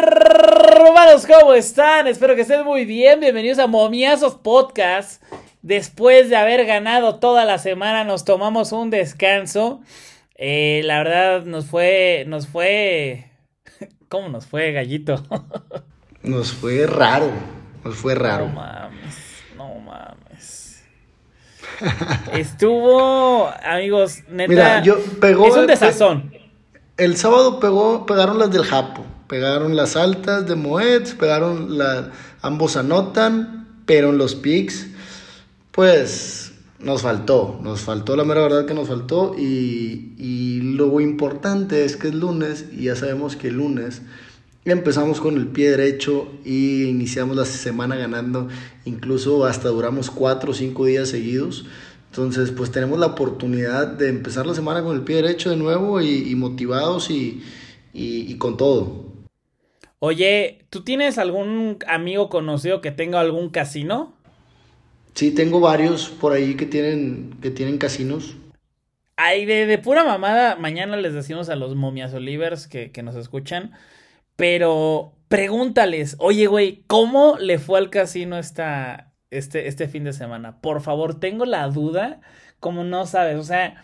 Hermanos, ¿cómo están? Espero que estén muy bien. Bienvenidos a Momiazos Podcast. Después de haber ganado toda la semana, nos tomamos un descanso. Eh, la verdad, nos fue. Nos fue. ¿Cómo nos fue, gallito? nos fue raro. Nos fue raro. No mames. No mames. Estuvo, amigos, neta. Mira, yo pegó es un desazón. El, sábado pegó, pegaron las del Japo. Pegaron las altas de Moeds, pegaron la, ambos anotan, pero en los picks, pues nos faltó, nos faltó la mera verdad que nos faltó y, y lo importante es que es lunes y ya sabemos que lunes empezamos con el pie derecho y iniciamos la semana ganando, incluso hasta duramos cuatro o cinco días seguidos. Entonces, pues tenemos la oportunidad de empezar la semana con el pie derecho de nuevo y, motivados y, y, con todo. Oye, ¿tú tienes algún amigo conocido que tenga algún casino? Sí, tengo varios por ahí que tienen, que tienen casinos. Ay, de, de pura mamada, mañana les decimos a los momias olivers que, que nos escuchan, pero pregúntales, oye, güey, ¿cómo le fue al casino esta, este, este fin de semana? Por favor, tengo la duda, como no sabes, o sea,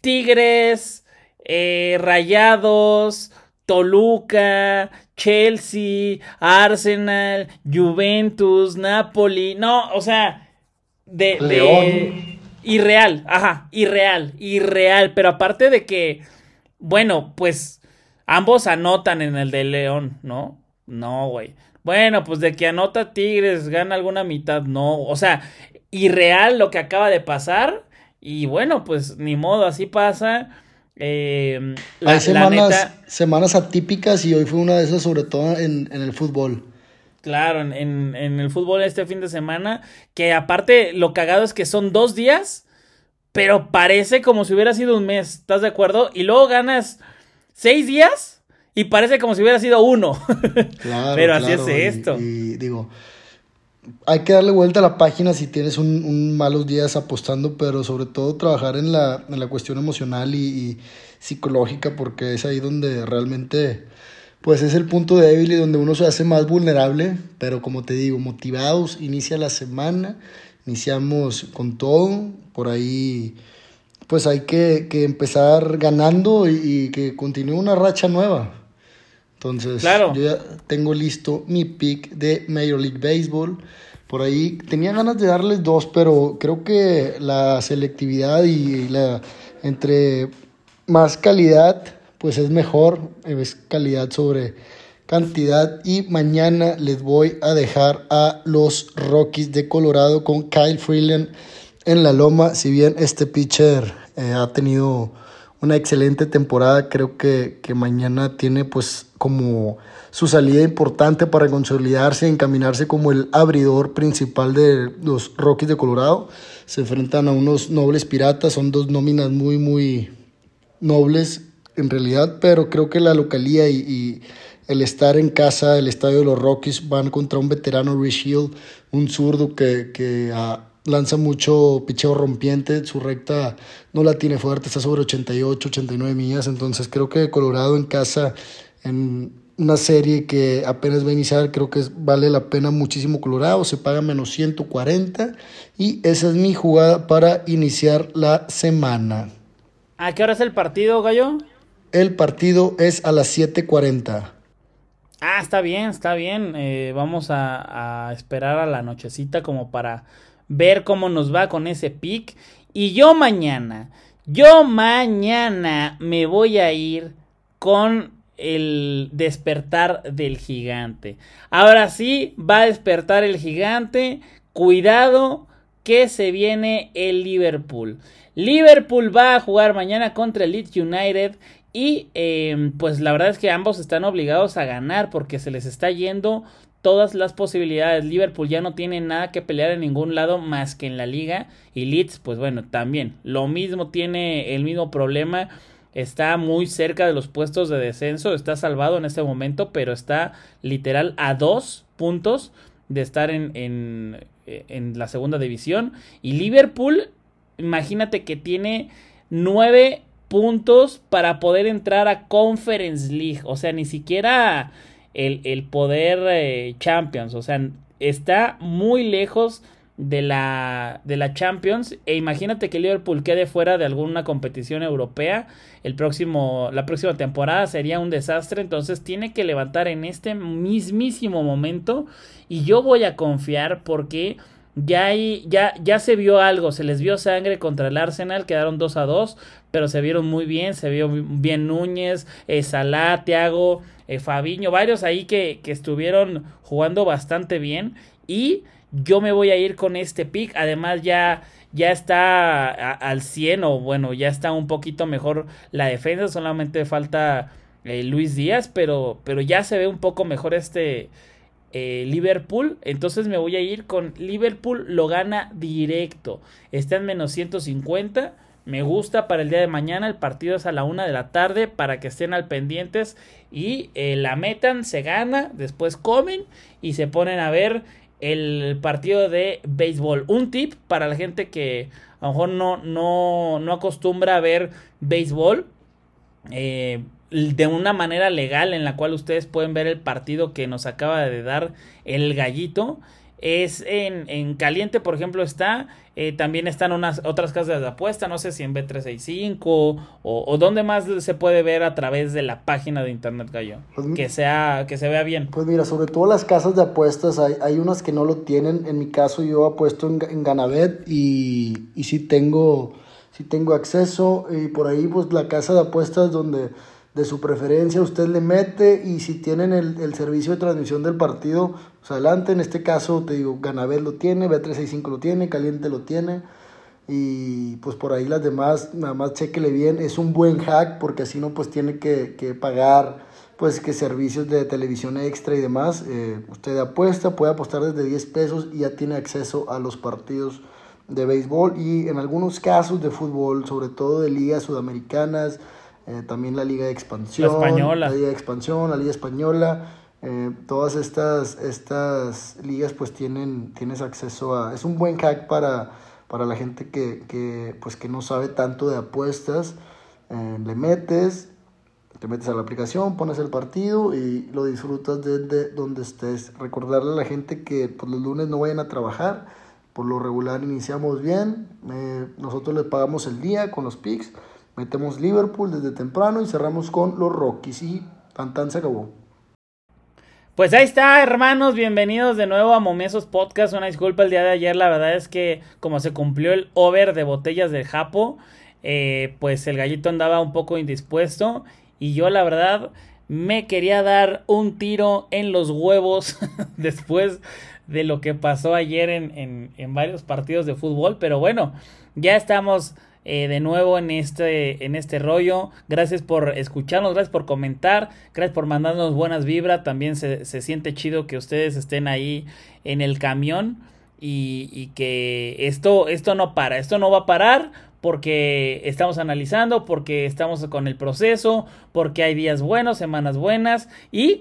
Tigres, eh, Rayados, Toluca, Chelsea, Arsenal, Juventus, Napoli, no, o sea, de, de irreal, ajá, irreal, irreal, pero aparte de que, bueno, pues ambos anotan en el de León, ¿no? No, güey. Bueno, pues de que anota Tigres, gana alguna mitad, no, o sea, irreal lo que acaba de pasar y bueno, pues ni modo, así pasa. Eh, Hay semanas, semanas atípicas y hoy fue una de esas, sobre todo en, el fútbol. Claro, en, el fútbol este fin de semana, que aparte lo cagado es que son dos días, pero parece como si hubiera sido un mes, ¿estás de acuerdo? Y luego ganas seis días y parece como si hubiera sido uno. Claro, pero así es esto. y digo, hay que darle vuelta a la página si tienes un, malos días apostando, pero sobre todo trabajar en la, en la cuestión emocional y, psicológica, porque es ahí donde realmente, pues es el punto débil y donde uno se hace más vulnerable, pero como te digo, motivados, inicia la semana, iniciamos con todo, por ahí pues hay que, que empezar ganando y, que continúe una racha nueva. Entonces, yo ya tengo listo mi pick de Major League Baseball. Por ahí tenía ganas de darles dos, pero creo que la selectividad y la entre más calidad, pues es mejor, es calidad sobre cantidad. Y mañana les voy a dejar a los Rockies de Colorado con Kyle Freeland en la loma. Si bien este pitcher eh, ha tenido una excelente temporada. Creo que, que, mañana tiene pues como su salida importante para consolidarse encaminarse como el abridor principal de los Rockies de Colorado. Se enfrentan a unos nobles piratas, son dos nóminas muy, muy nobles en realidad, pero creo que la localía y, el estar en casa, el estadio de los Rockies, van contra un veterano Rich Hill, un zurdo que, que lanza mucho picheo rompiente, su recta no la tiene fuerte, está sobre 88, 89 millas, entonces creo que Colorado en casa, en una serie que apenas va a iniciar, creo que vale la pena muchísimo Colorado, se paga menos 140 y esa es mi jugada para iniciar la semana. ¿A qué hora es el partido, Gallo? El partido es a las 7.40. Ah, está bien, está bien. Eh, vamos a, a esperar a la nochecita como para ver cómo nos va con ese pick. Y yo mañana, yo mañana me voy a ir con el despertar del gigante. Ahora sí, va a despertar el gigante. Cuidado que se viene el Liverpool. Liverpool va a jugar mañana contra el Leeds United. Y eh, pues la verdad es que ambos están obligados a ganar porque se les está yendo todas las posibilidades. Liverpool ya no tiene nada que pelear en ningún lado más que en la liga. Y Leeds, pues bueno, también. Lo mismo tiene el mismo problema. Está muy cerca de los puestos de descenso. Está salvado en este momento, pero está literal a dos puntos de estar en, en, en la segunda división. Y Liverpool, imagínate que tiene nueve puntos para poder entrar a Conference League. O sea, ni siquiera el, el poder eh, Champions. O sea, está muy lejos de la, de la Champions. E imagínate que Liverpool quede fuera de alguna competición europea. El próximo, la próxima temporada sería un desastre. Entonces tiene que levantar en este mismísimo momento. Y yo voy a confiar porque ya, hay, ya, ya se vio algo. Se les vio sangre contra el Arsenal. Quedaron 2 a 2. Pero se vieron muy bien. Se vio bien Núñez, eh, Thiago, eh, Fabiño. Varios ahí que, que estuvieron jugando bastante bien. Y yo me voy a ir con este pick. Además, ya, ya está al 100 o bueno, ya está un poquito mejor la defensa. Solamente falta eh, Luis Díaz, pero, pero ya se ve un poco mejor este eh, Liverpool. Entonces me voy a ir con Liverpool. Lo gana directo. Está en menos 150. Me gusta para el día de mañana. El partido es a la una de la tarde para que estén al pendientes y eh, la metan, se gana, después comen y se ponen a ver el partido de béisbol. Un tip para la gente que a lo mejor no, no, no acostumbra a ver béisbol. Eh, de una manera legal en la cual ustedes pueden ver el partido que nos acaba de dar el gallito es en, en caliente, por ejemplo, está. Eh, también están unas otras casas de apuesta, no sé si en B365 o, o dónde más se puede ver a través de la página de Internet Gallo. Pues que, sea, que se vea bien. Pues mira, sobre todo las casas de apuestas, hay, hay unas que no lo tienen. En mi caso, yo apuesto en, en Ganabet y, y sí tengo, sí tengo acceso. Y por ahí, pues la casa de apuestas donde de su preferencia, usted le mete y si tienen el, el, servicio de transmisión del partido, pues adelante, en este caso te digo, Ganabel lo tiene, B365 lo tiene, Caliente lo tiene. Y pues por ahí las demás, nada más chequele bien, es un buen hack porque así no pues tiene que, que pagar pues que servicios de televisión extra y demás, eh, usted apuesta, puede apostar desde 10 pesos y ya tiene acceso a los partidos de béisbol. Y en algunos casos de fútbol, sobre todo de ligas sudamericanas, eh, también la Liga de Expansión, la, española. la Liga de Expansión, la Liga Española, eh, todas estas, estas ligas pues tienen, tienes acceso a, es un buen hack para, para la gente que, que, pues, que no sabe tanto de apuestas, eh, le metes, te metes a la aplicación, pones el partido y lo disfrutas desde donde estés. Recordarle a la gente que pues, los lunes no vayan a trabajar, por lo regular iniciamos bien, nosotros les pagamos el día con los picks Metemos Liverpool desde temprano y cerramos con los Rockies y tan se acabó. Pues ahí está, hermanos, bienvenidos de nuevo a Momesos Podcast. Una disculpa el día de ayer, la verdad es que como se cumplió el over de botellas del Japo, eh, pues el gallito andaba un poco indispuesto y yo la verdad me quería dar un tiro en los huevos después de lo que pasó ayer en, en, en varios partidos de fútbol, pero bueno, ya estamos eh, de nuevo en este, en este rollo. Gracias por escucharnos, gracias por comentar, gracias por mandarnos buenas vibras. También se, se siente chido que ustedes estén ahí en el camión y, y, que esto, esto no para, esto no va a parar porque estamos analizando, porque estamos con el proceso, porque hay días buenos, semanas buenas y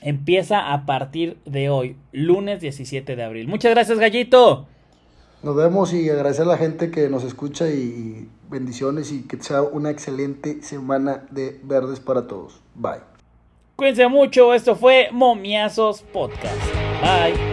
empieza a partir de hoy, lunes 17 de abril. Muchas gracias, Gallito. Nos vemos y agradecer a la gente que nos escucha y bendiciones y que sea una excelente semana de verdes para todos. Bye. Cuídense mucho, esto fue Momiazos Podcast. Bye.